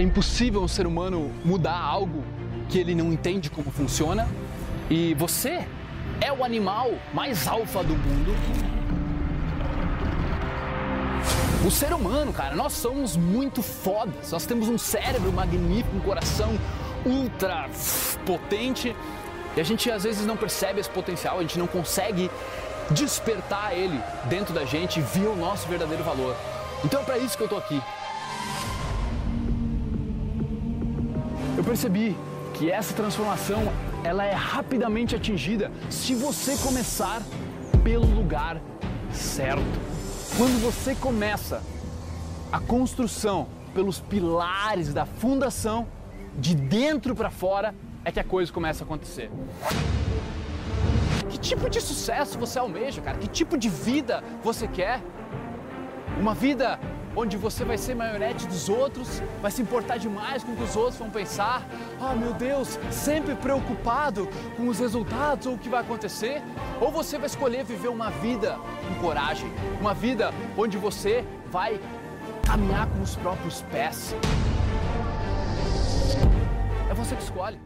impossível um ser humano mudar algo que ele não entende como funciona. E você é o animal mais alfa do mundo. O ser humano, cara, nós somos muito fodas. Nós temos um cérebro magnífico, um coração ultra potente. E a gente às vezes não percebe esse potencial, a gente não consegue despertar ele dentro da gente ver o nosso verdadeiro valor. Então é para isso que eu tô aqui. Eu percebi que essa transformação ela é rapidamente atingida se você começar pelo lugar certo. Quando você começa a construção pelos pilares da fundação, de dentro para fora, é que a coisa começa a acontecer. Que tipo de sucesso você almeja, cara? Que tipo de vida você quer? Uma vida onde você vai ser maionete dos outros, vai se importar demais com o que os outros vão pensar. Ah, oh, meu Deus, sempre preocupado com os resultados ou o que vai acontecer? Ou você vai escolher viver uma vida com coragem, uma vida onde você vai caminhar com os próprios pés? É você que escolhe.